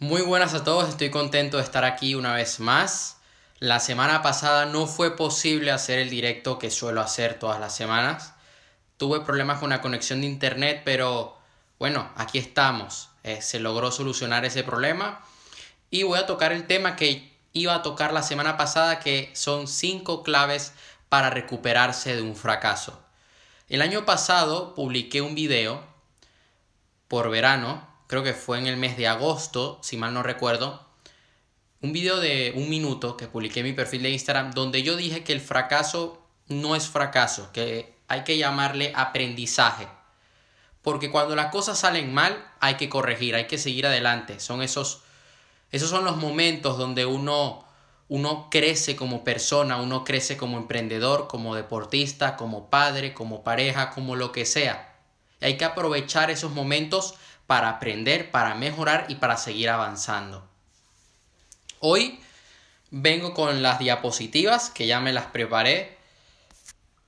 Muy buenas a todos, estoy contento de estar aquí una vez más. La semana pasada no fue posible hacer el directo que suelo hacer todas las semanas. Tuve problemas con la conexión de internet, pero bueno, aquí estamos. Eh, se logró solucionar ese problema y voy a tocar el tema que iba a tocar la semana pasada, que son cinco claves para recuperarse de un fracaso. El año pasado publiqué un video por verano creo que fue en el mes de agosto, si mal no recuerdo, un video de un minuto que publiqué en mi perfil de Instagram donde yo dije que el fracaso no es fracaso, que hay que llamarle aprendizaje. Porque cuando las cosas salen mal, hay que corregir, hay que seguir adelante. Son esos, esos son los momentos donde uno, uno crece como persona, uno crece como emprendedor, como deportista, como padre, como pareja, como lo que sea. Hay que aprovechar esos momentos para aprender, para mejorar y para seguir avanzando. Hoy vengo con las diapositivas que ya me las preparé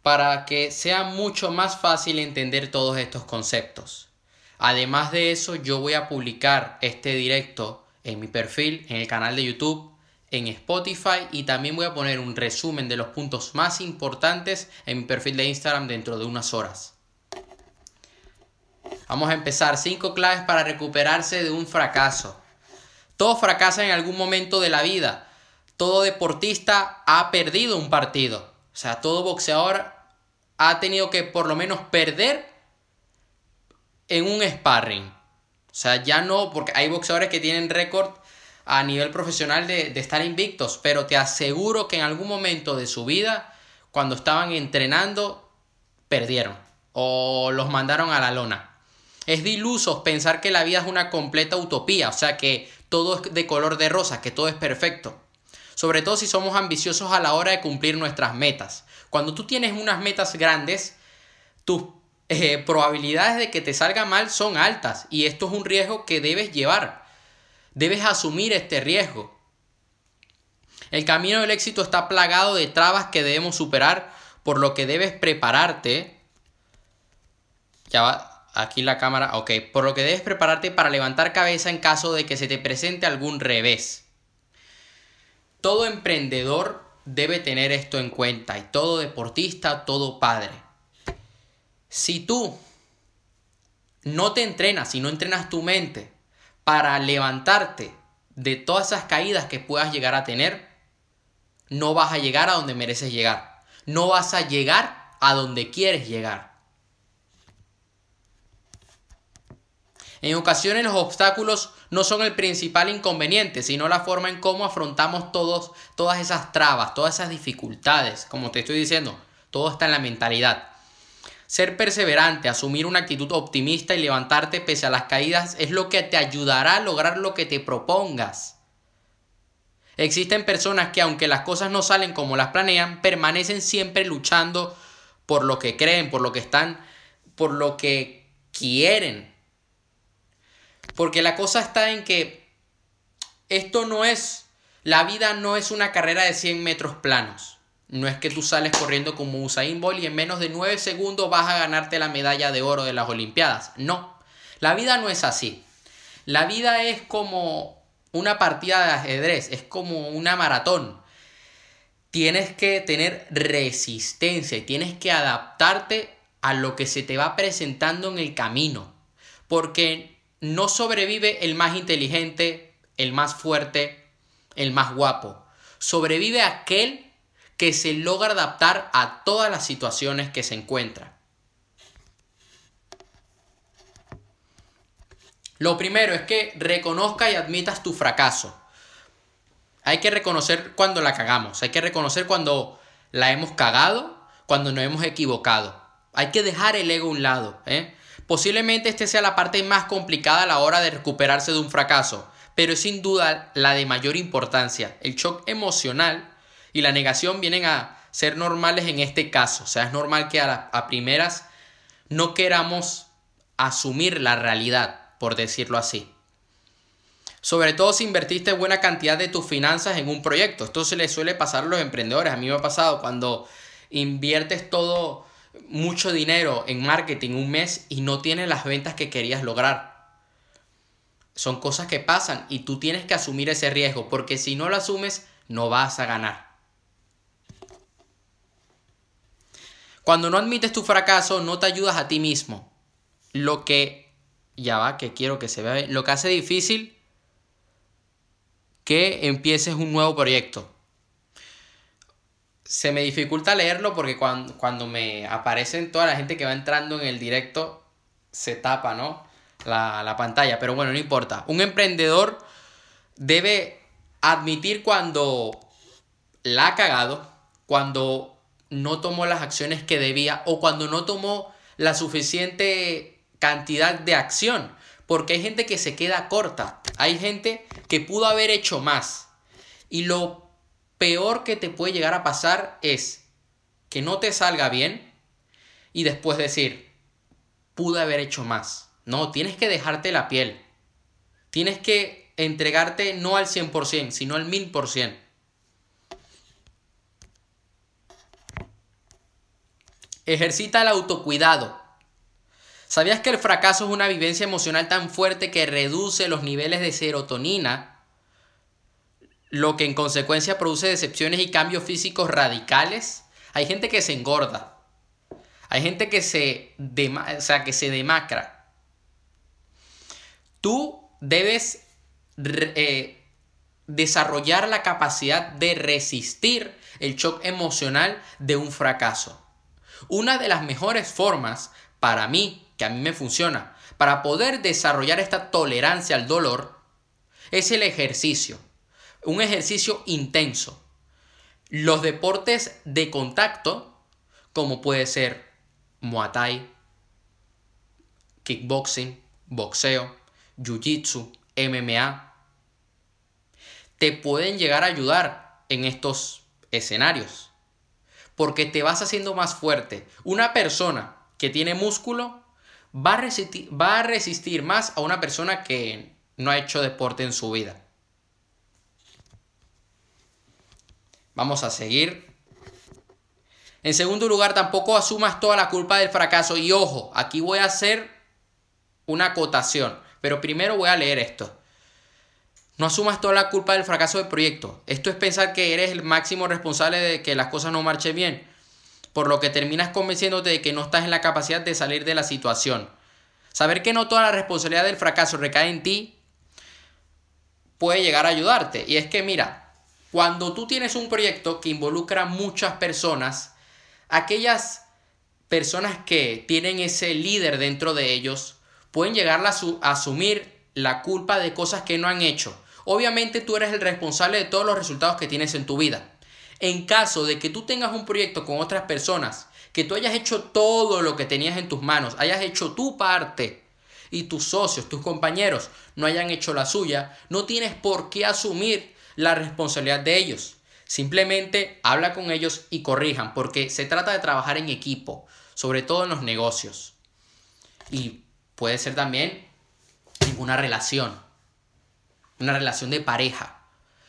para que sea mucho más fácil entender todos estos conceptos. Además de eso, yo voy a publicar este directo en mi perfil, en el canal de YouTube, en Spotify y también voy a poner un resumen de los puntos más importantes en mi perfil de Instagram dentro de unas horas. Vamos a empezar. Cinco claves para recuperarse de un fracaso. Todos fracasan en algún momento de la vida. Todo deportista ha perdido un partido. O sea, todo boxeador ha tenido que por lo menos perder en un sparring. O sea, ya no, porque hay boxeadores que tienen récord a nivel profesional de, de, estar invictos, pero te aseguro que en algún momento de su vida, cuando estaban entrenando, perdieron o los mandaron a la lona. Es de pensar que la vida es una completa utopía, o sea que todo es de color de rosa, que todo es perfecto. Sobre todo si somos ambiciosos a la hora de cumplir nuestras metas. Cuando tú tienes unas metas grandes, tus eh, probabilidades de que te salga mal son altas y esto es un riesgo que debes llevar. Debes asumir este riesgo. El camino del éxito está plagado de trabas que debemos superar, por lo que debes prepararte. Ya va, Aquí la cámara, ok. Por lo que debes prepararte para levantar cabeza en caso de que se te presente algún revés. Todo emprendedor debe tener esto en cuenta y todo deportista, todo padre. Si tú no te entrenas, si no entrenas tu mente para levantarte de todas esas caídas que puedas llegar a tener, no vas a llegar a donde mereces llegar. No vas a llegar a donde quieres llegar. En ocasiones los obstáculos no son el principal inconveniente, sino la forma en cómo afrontamos todos, todas esas trabas, todas esas dificultades. Como te estoy diciendo, todo está en la mentalidad. Ser perseverante, asumir una actitud optimista y levantarte pese a las caídas es lo que te ayudará a lograr lo que te propongas. Existen personas que aunque las cosas no salen como las planean, permanecen siempre luchando por lo que creen, por lo que están, por lo que quieren. Porque la cosa está en que esto no es, la vida no es una carrera de 100 metros planos. No es que tú sales corriendo como Usain Bolt y en menos de 9 segundos vas a ganarte la medalla de oro de las Olimpiadas. No, la vida no es así. La vida es como una partida de ajedrez, es como una maratón. Tienes que tener resistencia y tienes que adaptarte a lo que se te va presentando en el camino. Porque no sobrevive el más inteligente, el más fuerte, el más guapo. Sobrevive aquel que se logra adaptar a todas las situaciones que se encuentra. Lo primero es que reconozca y admitas tu fracaso. Hay que reconocer cuando la cagamos, hay que reconocer cuando la hemos cagado, cuando nos hemos equivocado. Hay que dejar el ego a un lado. ¿eh? Posiblemente este sea la parte más complicada a la hora de recuperarse de un fracaso, pero es sin duda la de mayor importancia. El shock emocional y la negación vienen a ser normales en este caso. O sea, es normal que a, a primeras no queramos asumir la realidad, por decirlo así. Sobre todo si invertiste buena cantidad de tus finanzas en un proyecto. Esto se le suele pasar a los emprendedores. A mí me ha pasado cuando inviertes todo mucho dinero en marketing un mes y no tienes las ventas que querías lograr. son cosas que pasan y tú tienes que asumir ese riesgo, porque si no lo asumes, no vas a ganar. Cuando no admites tu fracaso, no te ayudas a ti mismo. Lo que, ya va, que quiero que se vea, lo que hace difícil que empieces un nuevo proyecto. Se me dificulta leerlo porque cuando, cuando me aparecen toda la gente que va entrando en el directo, se tapa, ¿no? La, la pantalla, pero bueno, no importa. Un emprendedor debe admitir cuando la ha cagado, cuando no tomó las acciones que debía o cuando no tomó la suficiente cantidad de acción. Porque hay gente que se queda corta. Hay gente que pudo haber hecho más. Y lo peor que te puede llegar a pasar es que no te salga bien y después decir, pude haber hecho más. No, tienes que dejarte la piel. Tienes que entregarte no al 100%, sino al 1000%. Ejercita el autocuidado. ¿Sabías que el fracaso es una vivencia emocional tan fuerte que reduce los niveles de serotonina, lo que en consecuencia produce decepciones y cambios físicos radicales? Hay gente que se engorda. Hay gente que se, o sea, que se demacra. Tú debes eh, desarrollar la capacidad de resistir el shock emocional de un fracaso. Una de las mejores formas para mí, que a mí me funciona, para poder desarrollar esta tolerancia al dolor, es el ejercicio. Un ejercicio intenso. Los deportes de contacto, como puede ser Muay Thai, kickboxing, boxeo, jiu-jitsu, MMA, te pueden llegar a ayudar en estos escenarios porque te vas haciendo más fuerte. Una persona que tiene músculo va a, resistir, va a resistir más a una persona que no ha hecho deporte en su vida. Vamos a seguir. En segundo lugar, tampoco asumas toda la culpa del fracaso. Y ojo, aquí voy a hacer una acotación. Pero primero voy a leer esto. No asumas toda la culpa del fracaso del proyecto. Esto es pensar que eres el máximo responsable de que las cosas no marchen bien, por lo que terminas convenciéndote de que no estás en la capacidad de salir de la situación. Saber que no toda la responsabilidad del fracaso recae en ti puede llegar a ayudarte. Y es que mira, cuando tú tienes un proyecto que involucra muchas personas, aquellas personas que tienen ese líder dentro de ellos pueden llegar a, asumir la culpa de cosas que no han hecho Obviamente tú eres el responsable de todos los resultados que tienes en tu vida. En caso de que tú tengas un proyecto con otras personas, que tú hayas hecho todo lo que tenías en tus manos, hayas hecho tu parte y tus socios, tus compañeros no hayan hecho la suya, no tienes por qué asumir la responsabilidad de ellos. Simplemente habla con ellos y corrijan, porque se trata de trabajar en equipo, sobre todo en los negocios. Y puede ser también en una relación una relación de pareja.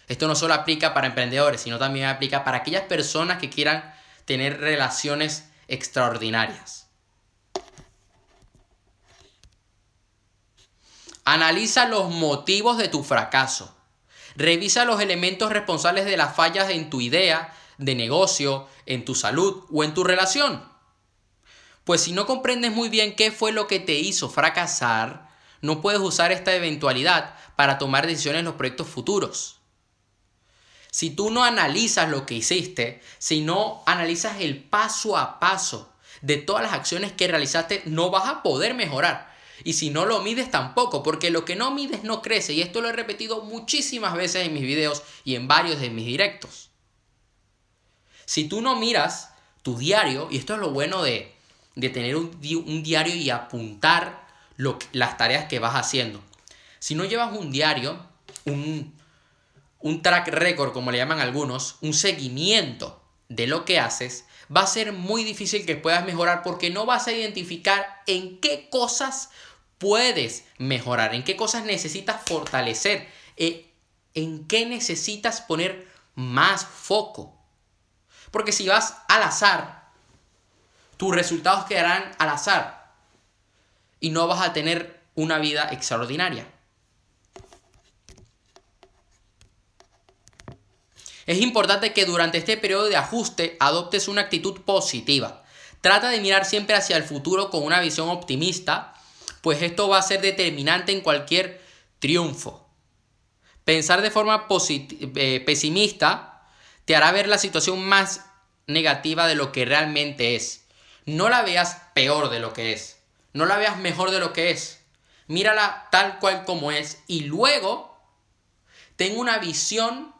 Esto no solo aplica para emprendedores, sino también aplica para aquellas personas que quieran tener relaciones extraordinarias. Analiza los motivos de tu fracaso. Revisa los elementos responsables de las fallas en tu idea, de negocio, en tu salud o en tu relación. Pues si no comprendes muy bien qué fue lo que te hizo fracasar, no puedes usar esta eventualidad para tomar decisiones en los proyectos futuros. Si tú no analizas lo que hiciste, si no analizas el paso a paso de todas las acciones que realizaste, no vas a poder mejorar. Y si no lo mides tampoco, porque lo que no mides no crece. Y esto lo he repetido muchísimas veces en mis videos y en varios de mis directos. Si tú no miras tu diario, y esto es lo bueno de, tener un, un diario y apuntar las tareas que vas haciendo. Si no llevas un diario, un, un track record, como le llaman algunos, un seguimiento de lo que haces, va a ser muy difícil que puedas mejorar porque no vas a identificar en qué cosas puedes mejorar, en qué cosas necesitas fortalecer, eh, en qué necesitas poner más foco. Porque si vas al azar, tus resultados quedarán al azar y no vas a tener una vida extraordinaria. Es importante que durante este periodo de ajuste adoptes una actitud positiva. Trata de mirar siempre hacia el futuro con una visión optimista pues esto va a ser determinante en cualquier triunfo. Pensar de forma eh, pesimista te hará ver la situación más negativa de lo que realmente es. No la veas peor de lo que es. No la veas mejor de lo que es. Mírala tal cual como es y luego ten una visión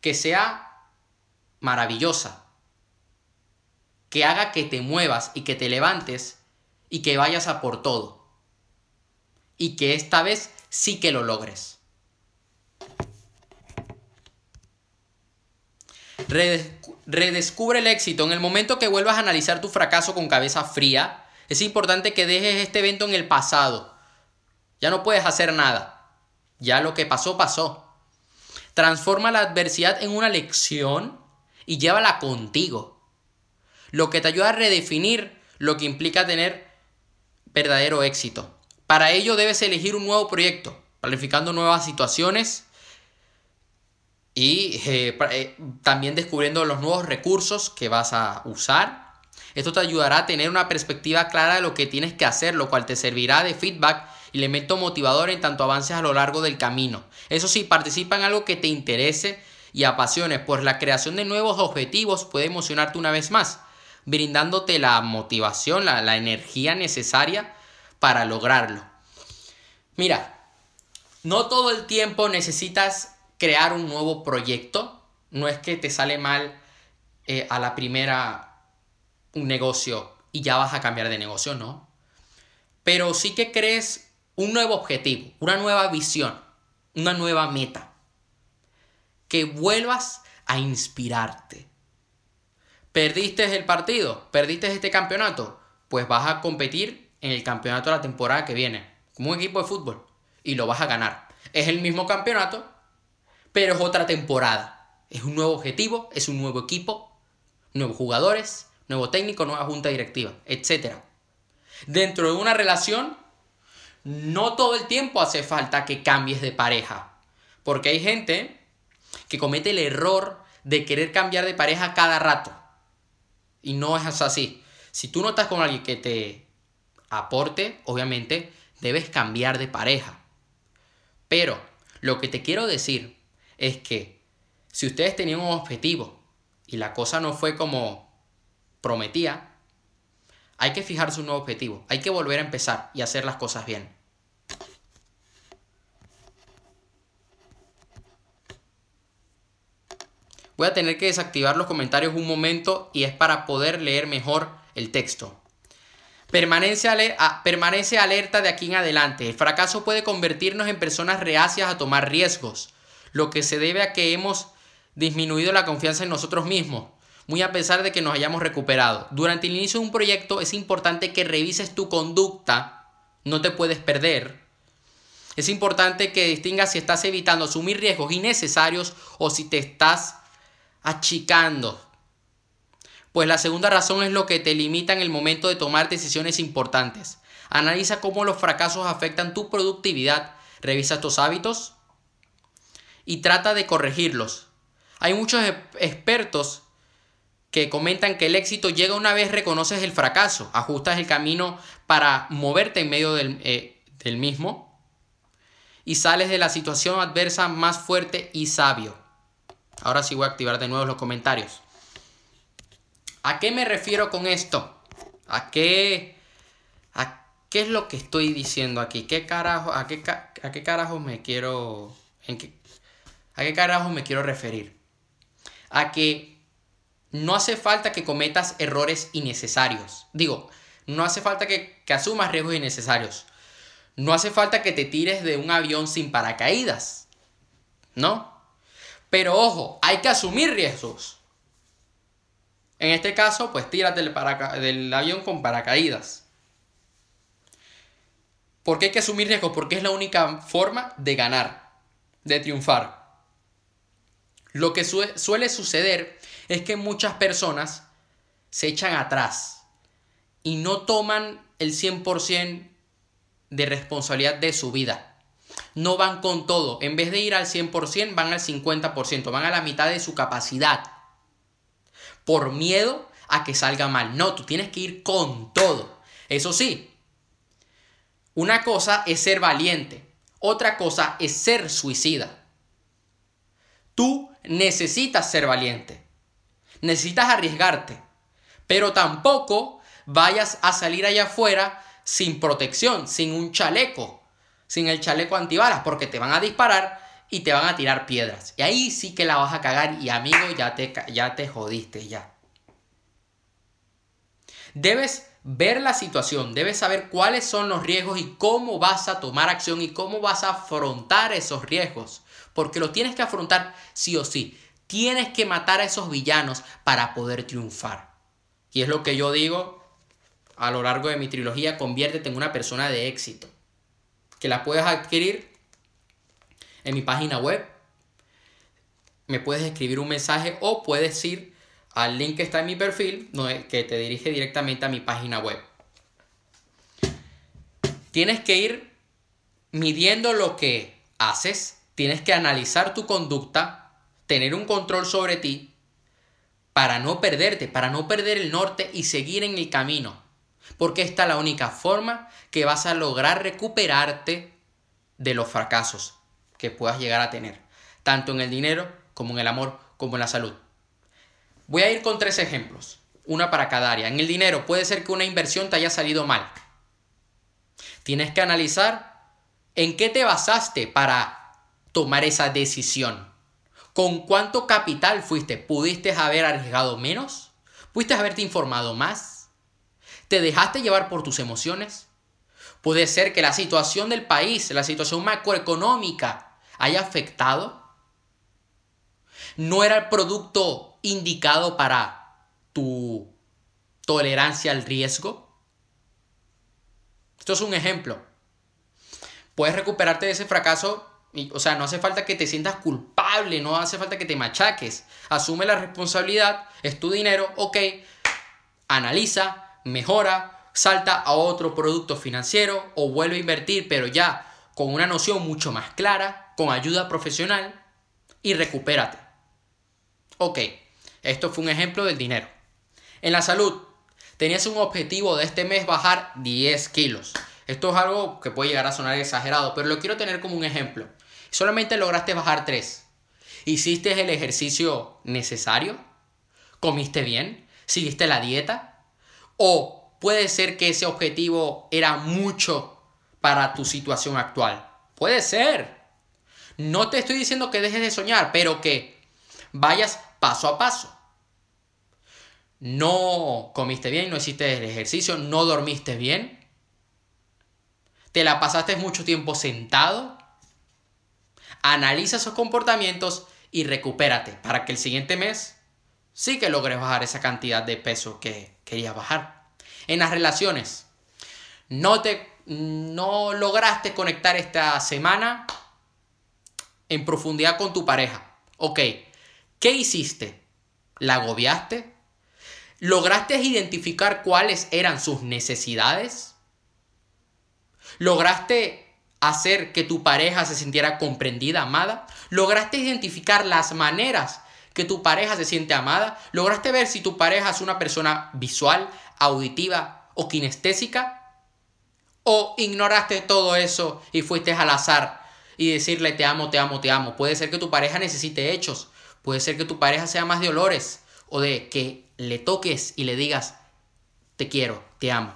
que sea maravillosa. Que haga que te muevas y que te levantes y que vayas a por todo. Y que esta vez sí que lo logres. Redescubre el éxito. En el momento que vuelvas a analizar tu fracaso con cabeza fría, es importante que dejes este evento en el pasado. Ya no puedes hacer nada. Ya lo que pasó, pasó. Transforma la adversidad en una lección y llévala contigo. Lo que te ayuda a redefinir lo que implica tener verdadero éxito. Para ello debes elegir un nuevo proyecto, planificando nuevas situaciones y eh, eh, también descubriendo los nuevos recursos que vas a usar. Esto te ayudará a tener una perspectiva clara de lo que tienes que hacer, lo cual te servirá de feedback y elemento motivador en tanto avances a lo largo del camino. Eso sí, participa en algo que te interese y apasione, pues la creación de nuevos objetivos puede emocionarte una vez más, brindándote la motivación, la, la energía necesaria para lograrlo. Mira, no todo el tiempo necesitas crear un nuevo proyecto. No es que te sale mal eh, a la primera un negocio y ya vas a cambiar de negocio, ¿no? Pero sí que crees un nuevo objetivo, una nueva visión, una nueva meta. Que vuelvas a inspirarte. ¿Perdiste el partido? ¿Perdiste este campeonato? Pues vas a competir en el campeonato de la temporada que viene, como un equipo de fútbol, y lo vas a ganar. Es el mismo campeonato, pero es otra temporada. Es un nuevo objetivo, es un nuevo equipo, nuevos jugadores, nuevo técnico, nueva junta directiva, etc. Dentro de una relación, no todo el tiempo hace falta que cambies de pareja. Porque hay gente que comete el error de querer cambiar de pareja cada rato. Y no es así. Si tú no estás con alguien que te aporte, obviamente debes cambiar de pareja. Pero lo que te quiero decir es que si ustedes tenían un objetivo y la cosa no fue como prometía, hay que fijarse un nuevo objetivo, hay que volver a empezar y hacer las cosas bien. Voy a tener que desactivar los comentarios un momento y es para poder leer mejor el texto. Permanece, permanece alerta de aquí en adelante. El fracaso puede convertirnos en personas reacias a tomar riesgos lo que se debe a que hemos disminuido la confianza en nosotros mismos, muy a pesar de que nos hayamos recuperado. Durante el inicio de un proyecto es importante que revises tu conducta, no te puedes perder. Es importante que distingas si estás evitando asumir riesgos innecesarios o si te estás achicando. Pues la segunda razón es lo que te limita en el momento de tomar decisiones importantes. Analiza cómo los fracasos afectan tu productividad. Revisa tus hábitos, y trata de corregirlos. Hay muchos expertos que comentan que el éxito llega una vez reconoces el fracaso, ajustas el camino para moverte en medio del, eh, del mismo y sales de la situación adversa más fuerte y sabio. Ahora sí voy a activar de nuevo los comentarios. ¿A qué me refiero con esto? ¿A qué, a qué es lo que estoy diciendo aquí? ¿Qué carajo, a, qué, ¿A qué carajo me quiero... En qué, ¿A qué carajo me quiero referir? A que no hace falta que cometas errores innecesarios. Digo, no hace falta que, asumas riesgos innecesarios. No hace falta que te tires de un avión sin paracaídas. ¿No? Pero ojo, hay que asumir riesgos. En este caso, pues tírate del, avión con paracaídas. ¿Por qué hay que asumir riesgos? Porque es la única forma de ganar, de triunfar. Lo que suele suceder es que muchas personas se echan atrás y no toman el 100% de responsabilidad de su vida. No van con todo. En vez de ir al 100%, van al 50%, van a la mitad de su capacidad. Por miedo a que salga mal. No, tú tienes que ir con todo. Eso sí, una cosa es ser valiente, otra cosa es ser suicida. Tú necesitas ser valiente, necesitas arriesgarte, pero tampoco vayas a salir allá afuera sin protección, sin un chaleco, sin el chaleco antibalas, porque te van a disparar y te van a tirar piedras. Y ahí sí que la vas a cagar y amigo, ya te, ya te jodiste ya. Debes ver la situación, debes saber cuáles son los riesgos y cómo vas a tomar acción y cómo vas a afrontar esos riesgos. Porque lo tienes que afrontar sí o sí. Tienes que matar a esos villanos para poder triunfar. Y es lo que yo digo a lo largo de mi trilogía, conviértete en una persona de éxito. Que la puedes adquirir en mi página web. Me puedes escribir un mensaje o puedes ir al link que está en mi perfil, que te dirige directamente a mi página web. Tienes que ir midiendo lo que haces, tienes que analizar tu conducta, tener un control sobre ti para no perderte, para no perder el norte y seguir en el camino. Porque esta es la única forma que vas a lograr recuperarte de los fracasos que puedas llegar a tener, tanto en el dinero como en el amor, como en la salud. Voy a ir con tres ejemplos, una para cada área. En el dinero puede ser que una inversión te haya salido mal. Tienes que analizar en qué te basaste para tomar esa decisión. ¿Con cuánto capital fuiste? ¿Pudiste haber arriesgado menos? ¿Pudiste haberte informado más? ¿Te dejaste llevar por tus emociones? Puede ser que la situación del país, la situación macroeconómica, haya afectado. No era el producto indicado para tu tolerancia al riesgo. Esto es un ejemplo. Puedes recuperarte de ese fracaso, o sea, no hace falta que te sientas culpable, no hace falta que te machaques. Asume la responsabilidad, es tu dinero, ok. Analiza, mejora, salta a otro producto financiero o vuelve a invertir, pero ya con una noción mucho más clara, con ayuda profesional y recupérate. Ok, esto fue un ejemplo del dinero. En la salud, tenías un objetivo de este mes bajar 10 kilos. Esto es algo que puede llegar a sonar exagerado, pero lo quiero tener como un ejemplo. Solamente lograste bajar 3. ¿Hiciste el ejercicio necesario? ¿Comiste bien? ¿Siguiste la dieta? ¿O puede ser que ese objetivo era mucho para tu situación actual? Puede ser. No te estoy diciendo que dejes de soñar, pero que vayas paso a paso. No comiste bien, no hiciste el ejercicio, no dormiste bien. Te la pasaste mucho tiempo sentado. Analiza esos comportamientos y recupérate para que el siguiente mes sí que logres bajar esa cantidad de peso que querías bajar. En las relaciones, no te no lograste conectar esta semana en profundidad con tu pareja. Ok, ¿Qué hiciste? ¿La agobiaste? ¿Lograste identificar cuáles eran sus necesidades? ¿Lograste hacer que tu pareja se sintiera comprendida, amada? ¿Lograste identificar las maneras que tu pareja se siente amada? ¿Lograste ver si tu pareja es una persona visual, auditiva o kinestésica? ¿O ignoraste todo eso y fuiste al azar y decirle te amo, te amo, te amo? Puede ser que tu pareja necesite hechos, Puede ser que tu pareja sea más de olores o de que le toques y le digas, te quiero, te amo.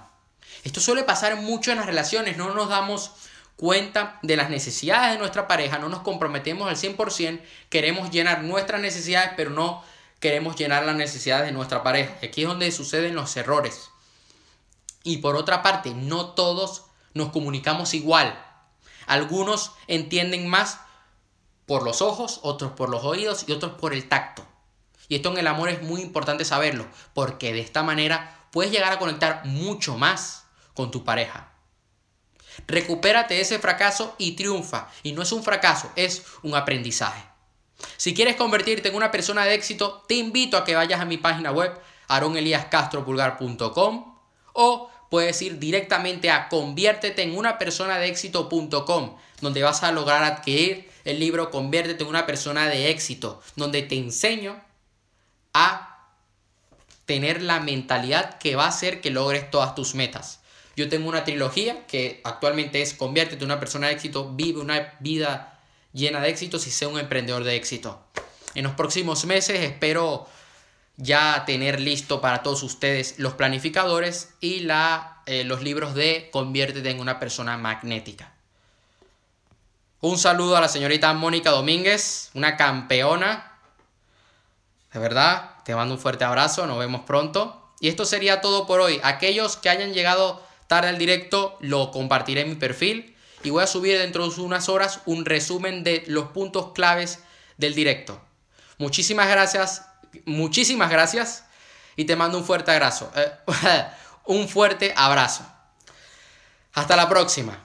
Esto suele pasar mucho en las relaciones, no nos damos cuenta de las necesidades de nuestra pareja, no nos comprometemos al 100%, queremos llenar nuestras necesidades, pero no queremos llenar las necesidades de nuestra pareja. Aquí es donde suceden los errores. Y por otra parte, no todos nos comunicamos igual. Algunos entienden más por los ojos, otros por los oídos y otros por el tacto. Y esto en el amor es muy importante saberlo, porque de esta manera puedes llegar a conectar mucho más con tu pareja. Recupérate ese fracaso y triunfa. Y no es un fracaso, es un aprendizaje. Si quieres convertirte en una persona de éxito, te invito a que vayas a mi página web aroneliascastropulgar.com o puedes ir directamente a conviértete en una persona de éxito.com, donde vas a lograr adquirir el libro Conviértete en una persona de éxito, donde te enseño a tener la mentalidad que va a hacer que logres todas tus metas. Yo tengo una trilogía que actualmente es Conviértete en una persona de éxito, vive una vida llena de éxitos y sé un emprendedor de éxito. En los próximos meses espero ya tener listo para todos ustedes los planificadores y la, eh, los libros de Conviértete en una persona magnética. Un saludo a la señorita Mónica Domínguez, una campeona. De verdad, te mando un fuerte abrazo, nos vemos pronto. Y esto sería todo por hoy. Aquellos que hayan llegado tarde al directo, lo compartiré en mi perfil y voy a subir dentro de unas horas un resumen de los puntos claves del directo. Muchísimas gracias, muchísimas gracias y te mando un fuerte abrazo. Eh, un fuerte abrazo. Hasta la próxima.